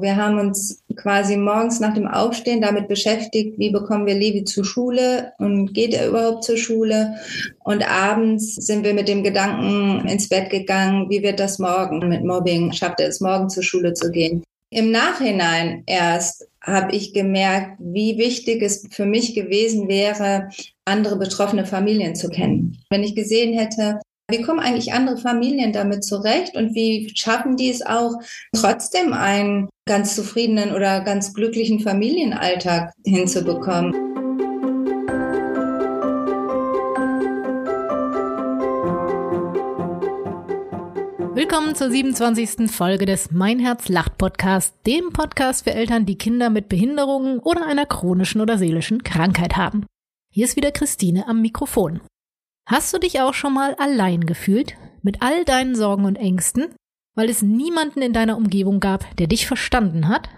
Wir haben uns quasi morgens nach dem Aufstehen damit beschäftigt, wie bekommen wir Levi zur Schule und geht er überhaupt zur Schule? Und abends sind wir mit dem Gedanken ins Bett gegangen, wie wird das morgen mit Mobbing? Schafft er es morgen zur Schule zu gehen? Im Nachhinein erst habe ich gemerkt, wie wichtig es für mich gewesen wäre, andere betroffene Familien zu kennen. Wenn ich gesehen hätte, wie kommen eigentlich andere Familien damit zurecht und wie schaffen die es auch, trotzdem einen ganz zufriedenen oder ganz glücklichen Familienalltag hinzubekommen? Willkommen zur 27. Folge des Mein Herz lacht Podcast, dem Podcast für Eltern, die Kinder mit Behinderungen oder einer chronischen oder seelischen Krankheit haben. Hier ist wieder Christine am Mikrofon. Hast du dich auch schon mal allein gefühlt? Mit all deinen Sorgen und Ängsten? Weil es niemanden in deiner Umgebung gab, der dich verstanden hat?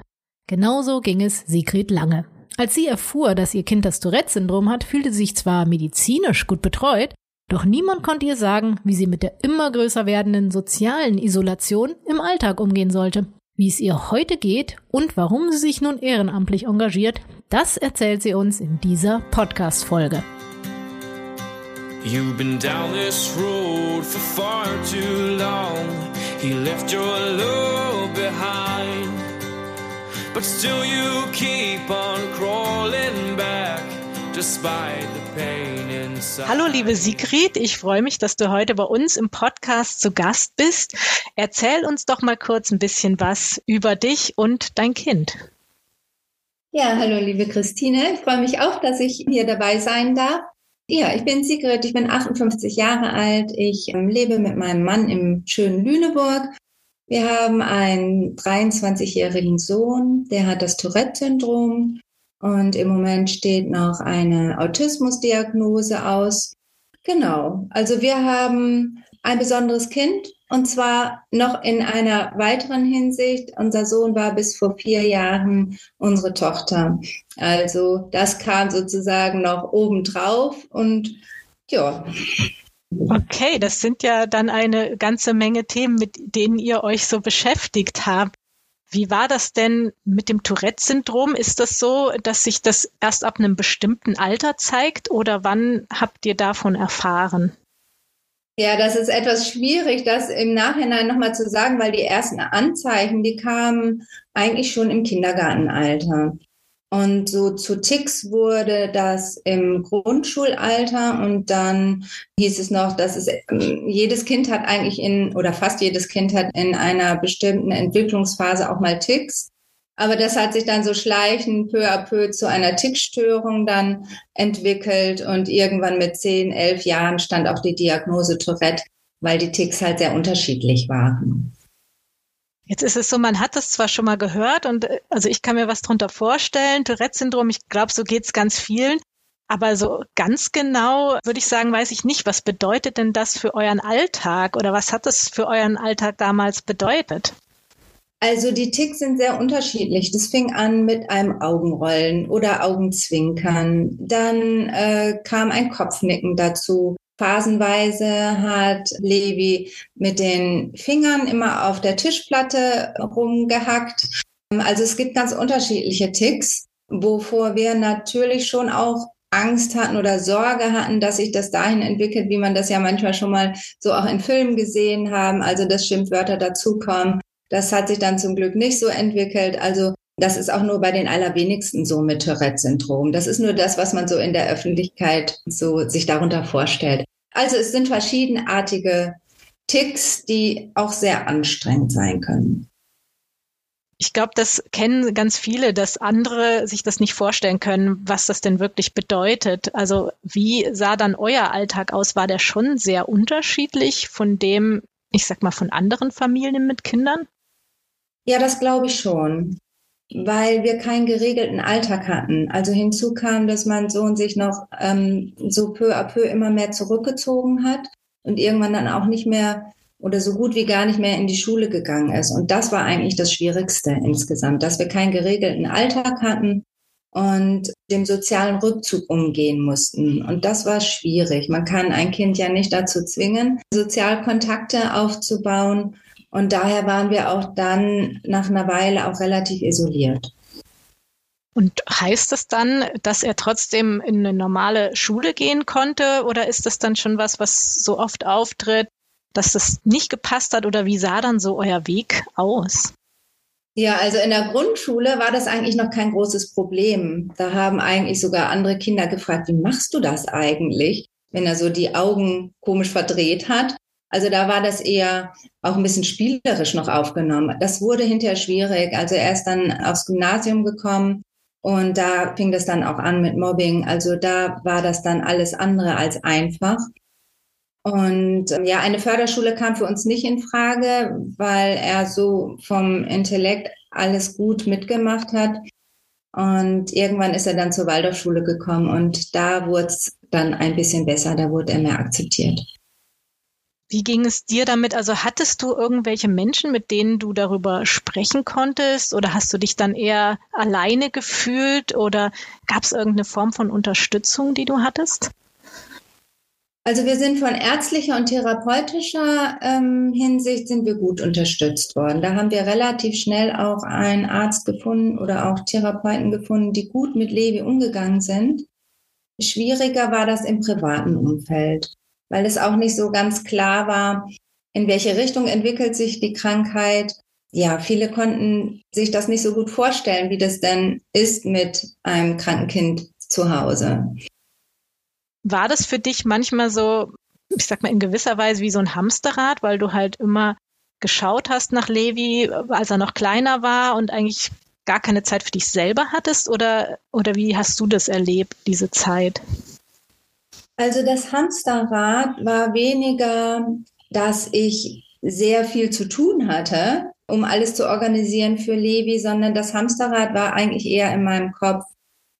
Genauso ging es Sigrid Lange. Als sie erfuhr, dass ihr Kind das Tourette-Syndrom hat, fühlte sie sich zwar medizinisch gut betreut, doch niemand konnte ihr sagen, wie sie mit der immer größer werdenden sozialen Isolation im Alltag umgehen sollte. Wie es ihr heute geht und warum sie sich nun ehrenamtlich engagiert, das erzählt sie uns in dieser Podcast-Folge. You've been down this road for far too long. He left your love behind. But still you keep on crawling back. Hallo liebe Sigrid, ich freue mich, dass du heute bei uns im Podcast zu Gast bist. Erzähl uns doch mal kurz ein bisschen was über dich und dein Kind. Ja, hallo liebe Christine, ich freue mich auch, dass ich hier dabei sein darf. Ja, ich bin Sigrid, ich bin 58 Jahre alt. Ich ähm, lebe mit meinem Mann im schönen Lüneburg. Wir haben einen 23-jährigen Sohn, der hat das Tourette-Syndrom und im Moment steht noch eine Autismusdiagnose aus. Genau, also wir haben ein besonderes Kind und zwar noch in einer weiteren Hinsicht. Unser Sohn war bis vor vier Jahren unsere Tochter. Also das kam sozusagen noch obendrauf und ja. Okay, das sind ja dann eine ganze Menge Themen, mit denen ihr euch so beschäftigt habt. Wie war das denn mit dem Tourette-Syndrom? Ist das so, dass sich das erst ab einem bestimmten Alter zeigt oder wann habt ihr davon erfahren? Ja, das ist etwas schwierig, das im Nachhinein nochmal zu sagen, weil die ersten Anzeichen, die kamen eigentlich schon im Kindergartenalter. Und so zu Ticks wurde das im Grundschulalter und dann hieß es noch, dass es ähm, jedes Kind hat eigentlich in oder fast jedes Kind hat in einer bestimmten Entwicklungsphase auch mal Ticks. Aber das hat sich dann so schleichend peu à peu zu einer Tickstörung dann entwickelt und irgendwann mit zehn, elf Jahren stand auch die Diagnose Tourette, weil die Ticks halt sehr unterschiedlich waren. Jetzt ist es so, man hat das zwar schon mal gehört und äh, also ich kann mir was drunter vorstellen, Tourette-Syndrom, ich glaube, so geht es ganz vielen. Aber so ganz genau würde ich sagen, weiß ich nicht. Was bedeutet denn das für euren Alltag oder was hat das für euren Alltag damals bedeutet? Also die Ticks sind sehr unterschiedlich. Das fing an mit einem Augenrollen oder Augenzwinkern. Dann äh, kam ein Kopfnicken dazu. Phasenweise hat Levi mit den Fingern immer auf der Tischplatte rumgehackt. Also es gibt ganz unterschiedliche Ticks, wovor wir natürlich schon auch Angst hatten oder Sorge hatten, dass sich das dahin entwickelt, wie man das ja manchmal schon mal so auch in Filmen gesehen haben, also dass Schimpfwörter dazukommen. Das hat sich dann zum Glück nicht so entwickelt. Also das ist auch nur bei den allerwenigsten so mit Tourette-Syndrom. Das ist nur das, was man so in der Öffentlichkeit so sich darunter vorstellt. Also es sind verschiedenartige Ticks, die auch sehr anstrengend sein können. Ich glaube, das kennen ganz viele, dass andere sich das nicht vorstellen können, was das denn wirklich bedeutet. Also wie sah dann euer Alltag aus? War der schon sehr unterschiedlich von dem, ich sag mal, von anderen Familien mit Kindern? Ja, das glaube ich schon weil wir keinen geregelten Alltag hatten. Also hinzu kam, dass mein Sohn sich noch ähm, so peu à peu immer mehr zurückgezogen hat und irgendwann dann auch nicht mehr oder so gut wie gar nicht mehr in die Schule gegangen ist. Und das war eigentlich das Schwierigste insgesamt, dass wir keinen geregelten Alltag hatten und dem sozialen Rückzug umgehen mussten. Und das war schwierig. Man kann ein Kind ja nicht dazu zwingen, Sozialkontakte aufzubauen. Und daher waren wir auch dann nach einer Weile auch relativ isoliert. Und heißt das dann, dass er trotzdem in eine normale Schule gehen konnte? Oder ist das dann schon was, was so oft auftritt, dass das nicht gepasst hat? Oder wie sah dann so euer Weg aus? Ja, also in der Grundschule war das eigentlich noch kein großes Problem. Da haben eigentlich sogar andere Kinder gefragt, wie machst du das eigentlich, wenn er so die Augen komisch verdreht hat. Also da war das eher auch ein bisschen spielerisch noch aufgenommen. Das wurde hinterher schwierig. Also er ist dann aufs Gymnasium gekommen und da fing das dann auch an mit Mobbing. Also da war das dann alles andere als einfach. Und ähm, ja, eine Förderschule kam für uns nicht in Frage, weil er so vom Intellekt alles gut mitgemacht hat. Und irgendwann ist er dann zur Waldorfschule gekommen und da wurde es dann ein bisschen besser, da wurde er mehr akzeptiert. Wie ging es dir damit? Also hattest du irgendwelche Menschen, mit denen du darüber sprechen konntest? Oder hast du dich dann eher alleine gefühlt? Oder gab es irgendeine Form von Unterstützung, die du hattest? Also wir sind von ärztlicher und therapeutischer ähm, Hinsicht sind wir gut unterstützt worden. Da haben wir relativ schnell auch einen Arzt gefunden oder auch Therapeuten gefunden, die gut mit Levi umgegangen sind. Schwieriger war das im privaten Umfeld weil es auch nicht so ganz klar war, in welche Richtung entwickelt sich die Krankheit. Ja, viele konnten sich das nicht so gut vorstellen, wie das denn ist mit einem kranken Kind zu Hause. War das für dich manchmal so, ich sag mal in gewisser Weise wie so ein Hamsterrad, weil du halt immer geschaut hast nach Levi, als er noch kleiner war und eigentlich gar keine Zeit für dich selber hattest? Oder, oder wie hast du das erlebt, diese Zeit? Also das Hamsterrad war weniger, dass ich sehr viel zu tun hatte, um alles zu organisieren für Levi, sondern das Hamsterrad war eigentlich eher in meinem Kopf.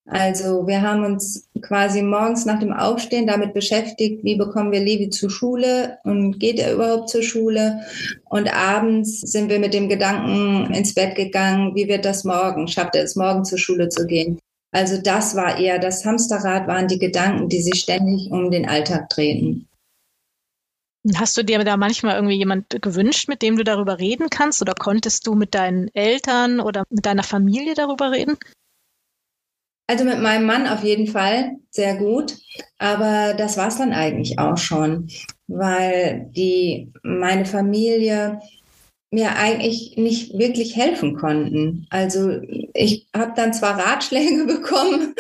Also wir haben uns quasi morgens nach dem Aufstehen damit beschäftigt, wie bekommen wir Levi zur Schule und geht er überhaupt zur Schule? Und abends sind wir mit dem Gedanken ins Bett gegangen, wie wird das morgen? Schafft er es morgen zur Schule zu gehen? Also das war eher das Hamsterrad, waren die Gedanken, die sich ständig um den Alltag drehten. Hast du dir da manchmal irgendwie jemand gewünscht, mit dem du darüber reden kannst? Oder konntest du mit deinen Eltern oder mit deiner Familie darüber reden? Also mit meinem Mann auf jeden Fall sehr gut, aber das war es dann eigentlich auch schon, weil die meine Familie mir eigentlich nicht wirklich helfen konnten. Also ich habe dann zwar Ratschläge bekommen,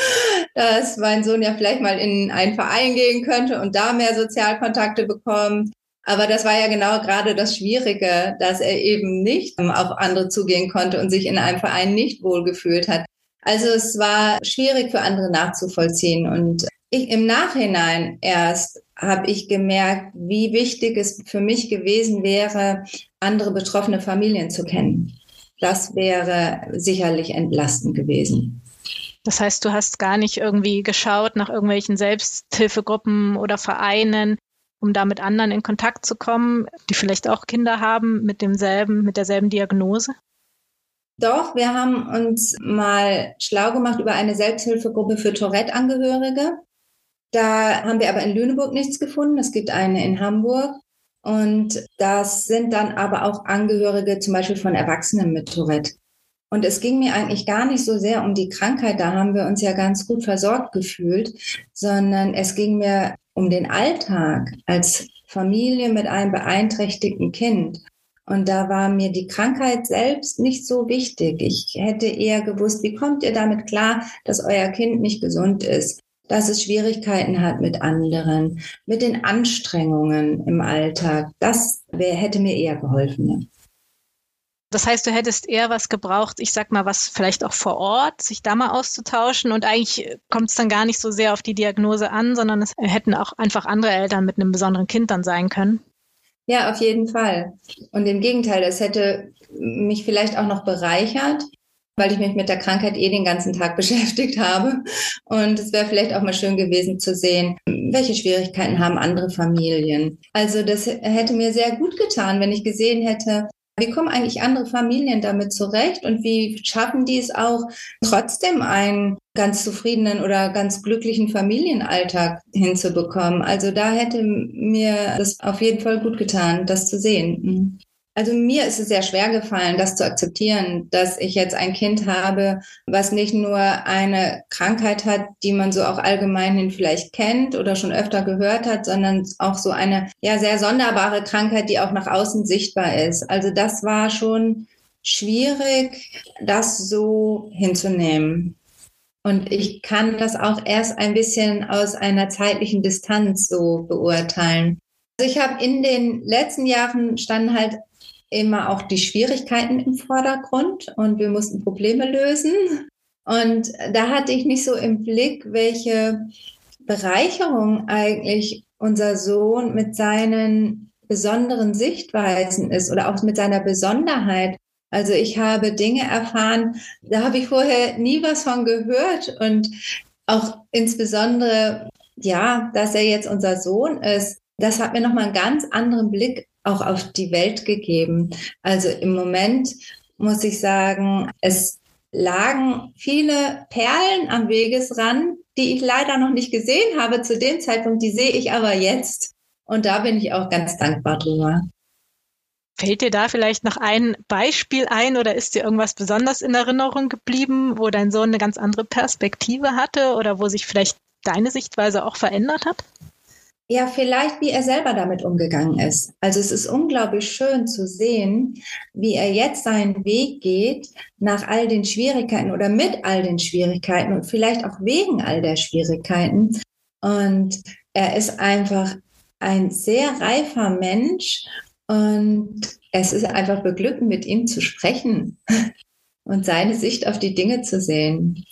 dass mein Sohn ja vielleicht mal in einen Verein gehen könnte und da mehr Sozialkontakte bekommt. Aber das war ja genau gerade das Schwierige, dass er eben nicht auf andere zugehen konnte und sich in einem Verein nicht wohlgefühlt hat. Also es war schwierig für andere nachzuvollziehen. Und ich im Nachhinein erst habe ich gemerkt, wie wichtig es für mich gewesen wäre, andere betroffene Familien zu kennen. Das wäre sicherlich entlastend gewesen. Das heißt, du hast gar nicht irgendwie geschaut nach irgendwelchen Selbsthilfegruppen oder Vereinen, um da mit anderen in Kontakt zu kommen, die vielleicht auch Kinder haben mit demselben, mit derselben Diagnose? Doch, wir haben uns mal schlau gemacht über eine Selbsthilfegruppe für Tourette-Angehörige. Da haben wir aber in Lüneburg nichts gefunden. Es gibt eine in Hamburg. Und das sind dann aber auch Angehörige zum Beispiel von Erwachsenen mit Tourette. Und es ging mir eigentlich gar nicht so sehr um die Krankheit, da haben wir uns ja ganz gut versorgt gefühlt, sondern es ging mir um den Alltag als Familie mit einem beeinträchtigten Kind. Und da war mir die Krankheit selbst nicht so wichtig. Ich hätte eher gewusst, wie kommt ihr damit klar, dass euer Kind nicht gesund ist? Dass es Schwierigkeiten hat mit anderen, mit den Anstrengungen im Alltag. Das wär, hätte mir eher geholfen. Ja. Das heißt, du hättest eher was gebraucht, ich sag mal, was vielleicht auch vor Ort, sich da mal auszutauschen und eigentlich kommt es dann gar nicht so sehr auf die Diagnose an, sondern es hätten auch einfach andere Eltern mit einem besonderen Kind dann sein können. Ja, auf jeden Fall. Und im Gegenteil, das hätte mich vielleicht auch noch bereichert, weil ich mich mit der Krankheit eh den ganzen Tag beschäftigt habe. Und es wäre vielleicht auch mal schön gewesen zu sehen, welche Schwierigkeiten haben andere Familien. Also das hätte mir sehr gut getan, wenn ich gesehen hätte, wie kommen eigentlich andere Familien damit zurecht und wie schaffen die es auch, trotzdem einen ganz zufriedenen oder ganz glücklichen Familienalltag hinzubekommen? Also da hätte mir das auf jeden Fall gut getan, das zu sehen. Also mir ist es sehr schwer gefallen, das zu akzeptieren, dass ich jetzt ein Kind habe, was nicht nur eine Krankheit hat, die man so auch allgemein vielleicht kennt oder schon öfter gehört hat, sondern auch so eine ja sehr sonderbare Krankheit, die auch nach außen sichtbar ist. Also das war schon schwierig, das so hinzunehmen. Und ich kann das auch erst ein bisschen aus einer zeitlichen Distanz so beurteilen. Also ich habe in den letzten Jahren standen halt immer auch die Schwierigkeiten im Vordergrund und wir mussten Probleme lösen. Und da hatte ich nicht so im Blick, welche Bereicherung eigentlich unser Sohn mit seinen besonderen Sichtweisen ist oder auch mit seiner Besonderheit. Also ich habe Dinge erfahren, da habe ich vorher nie was von gehört und auch insbesondere, ja, dass er jetzt unser Sohn ist, das hat mir nochmal einen ganz anderen Blick auch auf die Welt gegeben. Also im Moment muss ich sagen, es lagen viele Perlen am Wegesrand, die ich leider noch nicht gesehen habe zu dem Zeitpunkt, die sehe ich aber jetzt. Und da bin ich auch ganz dankbar drüber. Fällt dir da vielleicht noch ein Beispiel ein oder ist dir irgendwas besonders in Erinnerung geblieben, wo dein Sohn eine ganz andere Perspektive hatte oder wo sich vielleicht deine Sichtweise auch verändert hat? Ja, vielleicht, wie er selber damit umgegangen ist. Also es ist unglaublich schön zu sehen, wie er jetzt seinen Weg geht nach all den Schwierigkeiten oder mit all den Schwierigkeiten und vielleicht auch wegen all der Schwierigkeiten. Und er ist einfach ein sehr reifer Mensch und es ist einfach beglückend, mit ihm zu sprechen und seine Sicht auf die Dinge zu sehen.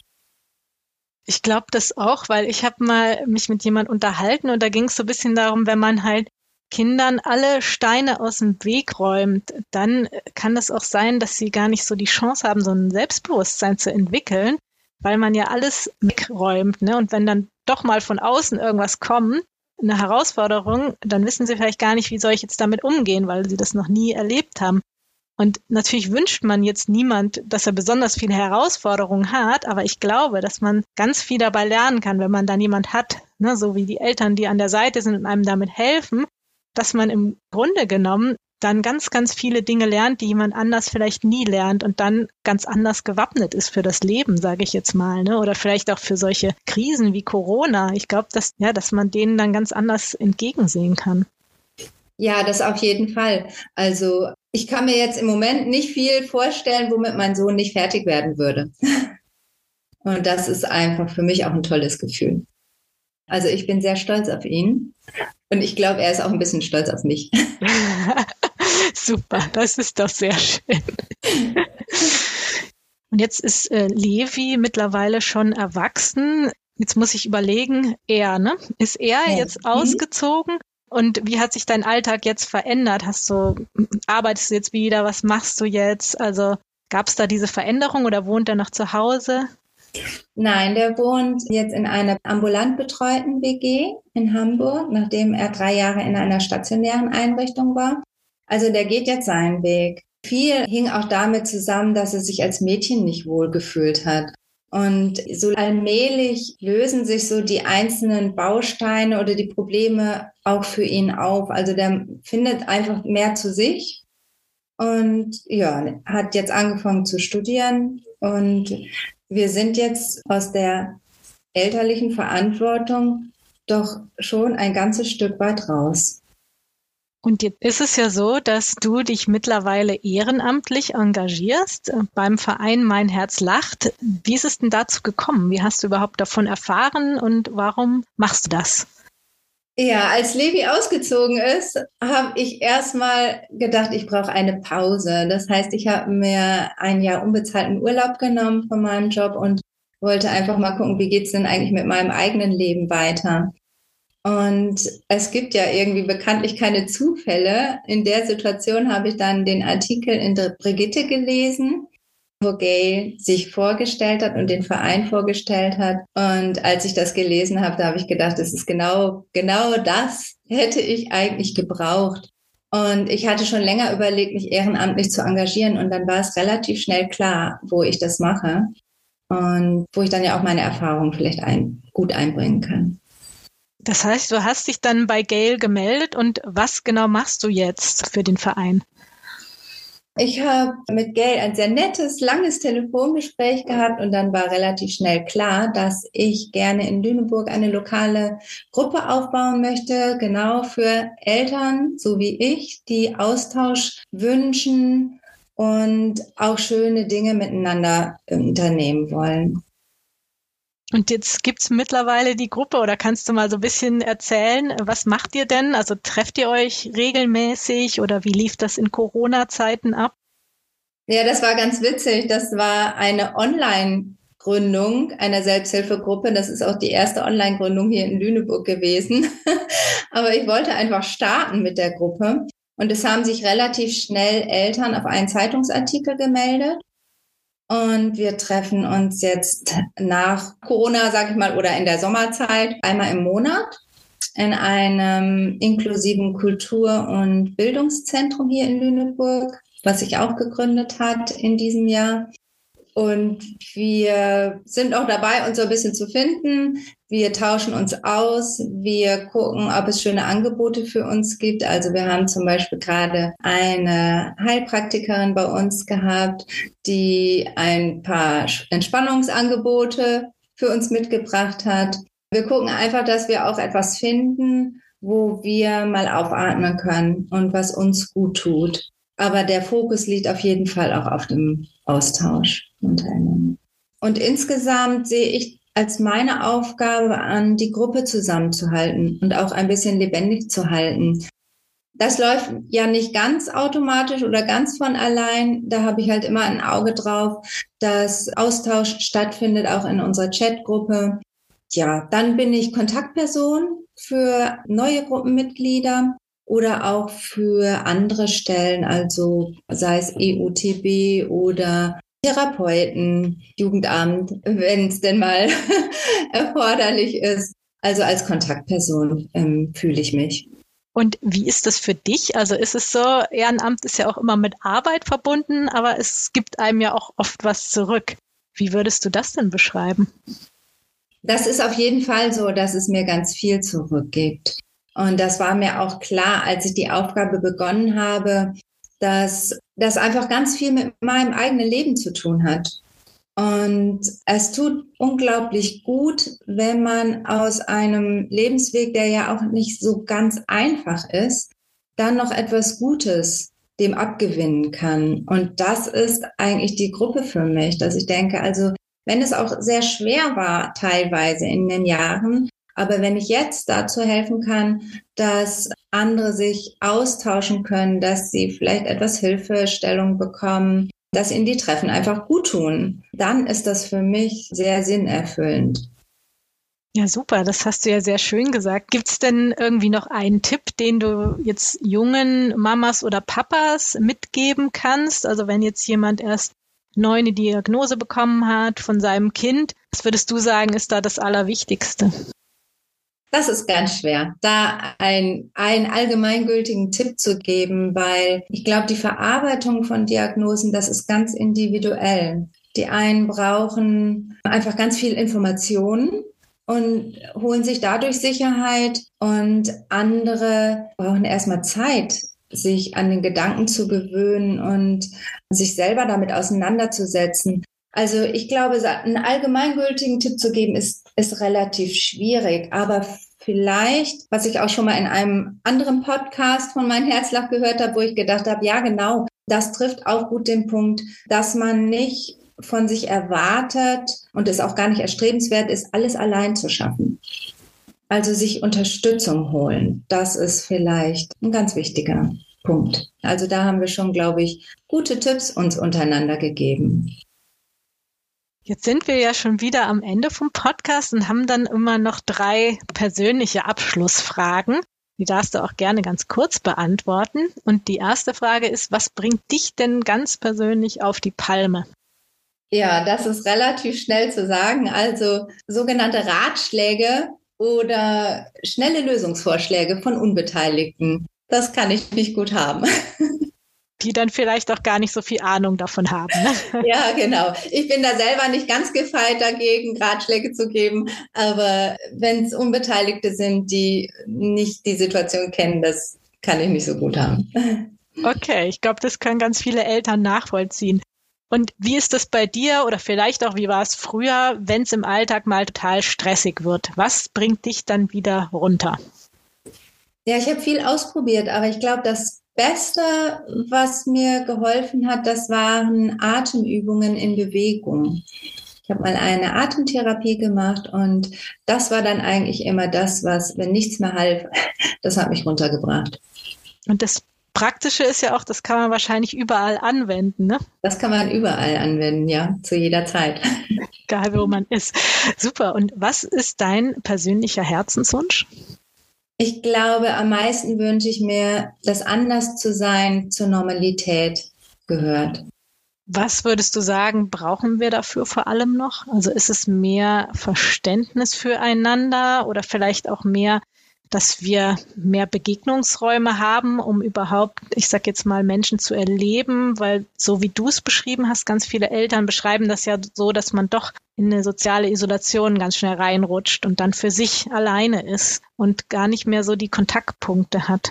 Ich glaube das auch, weil ich habe mal mich mit jemand unterhalten und da ging es so ein bisschen darum, wenn man halt Kindern alle Steine aus dem Weg räumt, dann kann es auch sein, dass sie gar nicht so die Chance haben, so ein Selbstbewusstsein zu entwickeln, weil man ja alles wegräumt. Ne? Und wenn dann doch mal von außen irgendwas kommt, eine Herausforderung, dann wissen sie vielleicht gar nicht, wie soll ich jetzt damit umgehen, weil sie das noch nie erlebt haben. Und natürlich wünscht man jetzt niemand, dass er besonders viele Herausforderungen hat, aber ich glaube, dass man ganz viel dabei lernen kann, wenn man dann jemand hat, ne, so wie die Eltern, die an der Seite sind und einem damit helfen, dass man im Grunde genommen dann ganz, ganz viele Dinge lernt, die jemand anders vielleicht nie lernt und dann ganz anders gewappnet ist für das Leben, sage ich jetzt mal, ne? Oder vielleicht auch für solche Krisen wie Corona. Ich glaube, dass ja, dass man denen dann ganz anders entgegensehen kann. Ja, das auf jeden Fall. Also ich kann mir jetzt im Moment nicht viel vorstellen, womit mein Sohn nicht fertig werden würde. Und das ist einfach für mich auch ein tolles Gefühl. Also ich bin sehr stolz auf ihn und ich glaube, er ist auch ein bisschen stolz auf mich. Super, das ist doch sehr schön. Und jetzt ist äh, Levi mittlerweile schon erwachsen. Jetzt muss ich überlegen, er, ne? Ist er ja. jetzt mhm. ausgezogen? Und wie hat sich dein Alltag jetzt verändert? Hast du, arbeitest du jetzt wieder? Was machst du jetzt? Also gab es da diese Veränderung oder wohnt er noch zu Hause? Nein, der wohnt jetzt in einer ambulant betreuten WG in Hamburg, nachdem er drei Jahre in einer stationären Einrichtung war. Also der geht jetzt seinen Weg. Viel hing auch damit zusammen, dass er sich als Mädchen nicht wohl gefühlt hat. Und so allmählich lösen sich so die einzelnen Bausteine oder die Probleme auch für ihn auf. Also der findet einfach mehr zu sich und ja, hat jetzt angefangen zu studieren und wir sind jetzt aus der elterlichen Verantwortung doch schon ein ganzes Stück weit raus. Und jetzt ist es ja so, dass du dich mittlerweile ehrenamtlich engagierst äh, beim Verein Mein Herz lacht. Wie ist es denn dazu gekommen? Wie hast du überhaupt davon erfahren und warum machst du das? Ja, als Levi ausgezogen ist, habe ich erstmal gedacht, ich brauche eine Pause. Das heißt, ich habe mir ein Jahr unbezahlten Urlaub genommen von meinem Job und wollte einfach mal gucken, wie geht es denn eigentlich mit meinem eigenen Leben weiter. Und es gibt ja irgendwie bekanntlich keine Zufälle. In der Situation habe ich dann den Artikel in der Brigitte gelesen, wo Gail sich vorgestellt hat und den Verein vorgestellt hat. Und als ich das gelesen habe, da habe ich gedacht, das ist genau, genau das hätte ich eigentlich gebraucht. Und ich hatte schon länger überlegt, mich ehrenamtlich zu engagieren. Und dann war es relativ schnell klar, wo ich das mache und wo ich dann ja auch meine Erfahrungen vielleicht ein, gut einbringen kann. Das heißt, du hast dich dann bei Gail gemeldet und was genau machst du jetzt für den Verein? Ich habe mit Gail ein sehr nettes, langes Telefongespräch gehabt und dann war relativ schnell klar, dass ich gerne in Lüneburg eine lokale Gruppe aufbauen möchte, genau für Eltern, so wie ich, die Austausch wünschen und auch schöne Dinge miteinander unternehmen wollen. Und jetzt gibt's mittlerweile die Gruppe oder kannst du mal so ein bisschen erzählen, was macht ihr denn? Also trefft ihr euch regelmäßig oder wie lief das in Corona-Zeiten ab? Ja, das war ganz witzig. Das war eine Online-Gründung einer Selbsthilfegruppe. Das ist auch die erste Online-Gründung hier in Lüneburg gewesen. Aber ich wollte einfach starten mit der Gruppe. Und es haben sich relativ schnell Eltern auf einen Zeitungsartikel gemeldet. Und wir treffen uns jetzt nach Corona, sag ich mal, oder in der Sommerzeit einmal im Monat in einem inklusiven Kultur- und Bildungszentrum hier in Lüneburg, was sich auch gegründet hat in diesem Jahr. Und wir sind auch dabei, uns so ein bisschen zu finden. Wir tauschen uns aus. Wir gucken, ob es schöne Angebote für uns gibt. Also wir haben zum Beispiel gerade eine Heilpraktikerin bei uns gehabt, die ein paar Entspannungsangebote für uns mitgebracht hat. Wir gucken einfach, dass wir auch etwas finden, wo wir mal aufatmen können und was uns gut tut. Aber der Fokus liegt auf jeden Fall auch auf dem Austausch untereinander. Und insgesamt sehe ich als meine Aufgabe an, die Gruppe zusammenzuhalten und auch ein bisschen lebendig zu halten. Das läuft ja nicht ganz automatisch oder ganz von allein. Da habe ich halt immer ein Auge drauf, dass Austausch stattfindet, auch in unserer Chatgruppe. Ja, dann bin ich Kontaktperson für neue Gruppenmitglieder oder auch für andere Stellen, also sei es EUTB oder Therapeuten, Jugendamt, wenn es denn mal erforderlich ist. Also als Kontaktperson ähm, fühle ich mich. Und wie ist das für dich? Also ist es so, Ehrenamt ist ja auch immer mit Arbeit verbunden, aber es gibt einem ja auch oft was zurück. Wie würdest du das denn beschreiben? Das ist auf jeden Fall so, dass es mir ganz viel zurückgibt. Und das war mir auch klar, als ich die Aufgabe begonnen habe, dass das einfach ganz viel mit meinem eigenen Leben zu tun hat. Und es tut unglaublich gut, wenn man aus einem Lebensweg, der ja auch nicht so ganz einfach ist, dann noch etwas Gutes dem abgewinnen kann. Und das ist eigentlich die Gruppe für mich, dass ich denke, also wenn es auch sehr schwer war teilweise in den Jahren, aber wenn ich jetzt dazu helfen kann, dass andere sich austauschen können, dass sie vielleicht etwas Hilfestellung bekommen, dass ihnen die Treffen einfach gut tun, dann ist das für mich sehr sinnerfüllend. Ja, super, das hast du ja sehr schön gesagt. Gibt es denn irgendwie noch einen Tipp, den du jetzt jungen Mamas oder Papas mitgeben kannst? Also wenn jetzt jemand erst neu eine Diagnose bekommen hat von seinem Kind, was würdest du sagen, ist da das Allerwichtigste? Das ist ganz schwer, da ein, einen allgemeingültigen Tipp zu geben, weil ich glaube, die Verarbeitung von Diagnosen, das ist ganz individuell. Die einen brauchen einfach ganz viel Informationen und holen sich dadurch Sicherheit und andere brauchen erstmal Zeit, sich an den Gedanken zu gewöhnen und sich selber damit auseinanderzusetzen. Also ich glaube, einen allgemeingültigen Tipp zu geben, ist, ist relativ schwierig. Aber vielleicht, was ich auch schon mal in einem anderen Podcast von Mein Herzlach gehört habe, wo ich gedacht habe, ja genau, das trifft auch gut den Punkt, dass man nicht von sich erwartet und es auch gar nicht erstrebenswert ist, alles allein zu schaffen. Also sich Unterstützung holen, das ist vielleicht ein ganz wichtiger Punkt. Also da haben wir schon, glaube ich, gute Tipps uns untereinander gegeben. Jetzt sind wir ja schon wieder am Ende vom Podcast und haben dann immer noch drei persönliche Abschlussfragen. Die darfst du auch gerne ganz kurz beantworten. Und die erste Frage ist, was bringt dich denn ganz persönlich auf die Palme? Ja, das ist relativ schnell zu sagen. Also sogenannte Ratschläge oder schnelle Lösungsvorschläge von Unbeteiligten. Das kann ich nicht gut haben. die dann vielleicht auch gar nicht so viel Ahnung davon haben. Ne? Ja, genau. Ich bin da selber nicht ganz gefeit dagegen, Ratschläge zu geben. Aber wenn es Unbeteiligte sind, die nicht die Situation kennen, das kann ich nicht so gut haben. Okay, ich glaube, das können ganz viele Eltern nachvollziehen. Und wie ist das bei dir oder vielleicht auch, wie war es früher, wenn es im Alltag mal total stressig wird? Was bringt dich dann wieder runter? Ja, ich habe viel ausprobiert, aber ich glaube, das Beste, was mir geholfen hat, das waren Atemübungen in Bewegung. Ich habe mal eine Atemtherapie gemacht und das war dann eigentlich immer das, was, wenn nichts mehr half, das hat mich runtergebracht. Und das Praktische ist ja auch, das kann man wahrscheinlich überall anwenden, ne? Das kann man überall anwenden, ja, zu jeder Zeit. Egal, wo man ist. Super. Und was ist dein persönlicher Herzenswunsch? Ich glaube, am meisten wünsche ich mir, dass anders zu sein zur Normalität gehört. Was würdest du sagen, brauchen wir dafür vor allem noch? Also ist es mehr Verständnis füreinander oder vielleicht auch mehr dass wir mehr Begegnungsräume haben, um überhaupt, ich sag jetzt mal, Menschen zu erleben, weil so wie du es beschrieben hast, ganz viele Eltern beschreiben das ja so, dass man doch in eine soziale Isolation ganz schnell reinrutscht und dann für sich alleine ist und gar nicht mehr so die Kontaktpunkte hat.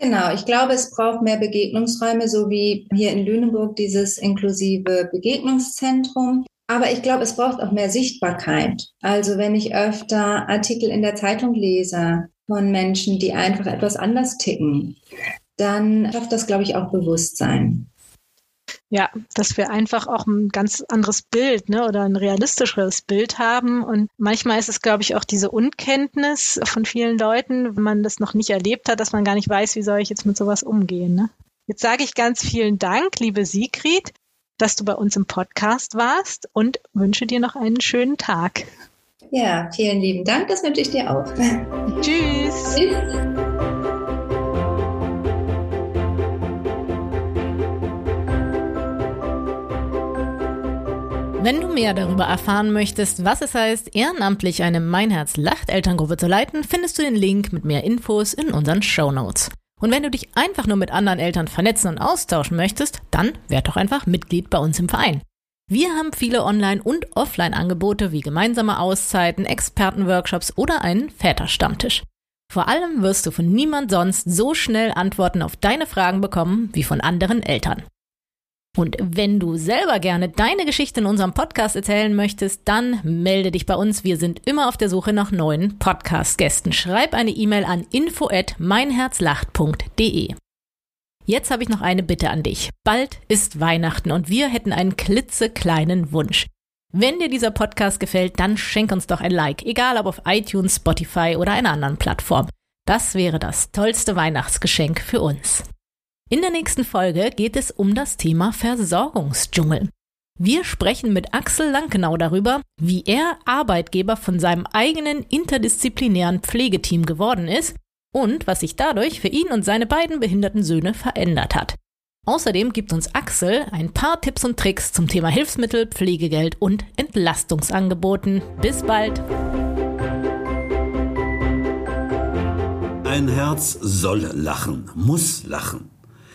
Genau, ich glaube, es braucht mehr Begegnungsräume, so wie hier in Lüneburg dieses inklusive Begegnungszentrum. Aber ich glaube, es braucht auch mehr Sichtbarkeit. Also wenn ich öfter Artikel in der Zeitung lese von Menschen, die einfach etwas anders ticken, dann schafft das, glaube ich, auch Bewusstsein. Ja, dass wir einfach auch ein ganz anderes Bild ne, oder ein realistischeres Bild haben. Und manchmal ist es, glaube ich, auch diese Unkenntnis von vielen Leuten, wenn man das noch nicht erlebt hat, dass man gar nicht weiß, wie soll ich jetzt mit sowas umgehen. Ne? Jetzt sage ich ganz vielen Dank, liebe Sigrid dass du bei uns im Podcast warst und wünsche dir noch einen schönen Tag. Ja, vielen lieben Dank. Das wünsche ich dir auch. Tschüss. Tschüss. Wenn du mehr darüber erfahren möchtest, was es heißt, ehrenamtlich eine Mein Herz lacht Elterngruppe zu leiten, findest du den Link mit mehr Infos in unseren Show Notes. Und wenn du dich einfach nur mit anderen Eltern vernetzen und austauschen möchtest, dann werd doch einfach Mitglied bei uns im Verein. Wir haben viele Online- und Offline-Angebote wie gemeinsame Auszeiten, Expertenworkshops oder einen Väterstammtisch. Vor allem wirst du von niemand sonst so schnell Antworten auf deine Fragen bekommen wie von anderen Eltern. Und wenn du selber gerne deine Geschichte in unserem Podcast erzählen möchtest, dann melde dich bei uns. Wir sind immer auf der Suche nach neuen Podcast-Gästen. Schreib eine E-Mail an info at meinherzlacht.de. Jetzt habe ich noch eine Bitte an dich. Bald ist Weihnachten und wir hätten einen klitzekleinen Wunsch. Wenn dir dieser Podcast gefällt, dann schenk uns doch ein Like, egal ob auf iTunes, Spotify oder einer anderen Plattform. Das wäre das tollste Weihnachtsgeschenk für uns. In der nächsten Folge geht es um das Thema Versorgungsdschungel. Wir sprechen mit Axel Lankenau darüber, wie er Arbeitgeber von seinem eigenen interdisziplinären Pflegeteam geworden ist und was sich dadurch für ihn und seine beiden behinderten Söhne verändert hat. Außerdem gibt uns Axel ein paar Tipps und Tricks zum Thema Hilfsmittel, Pflegegeld und Entlastungsangeboten. Bis bald! Ein Herz soll lachen, muss lachen.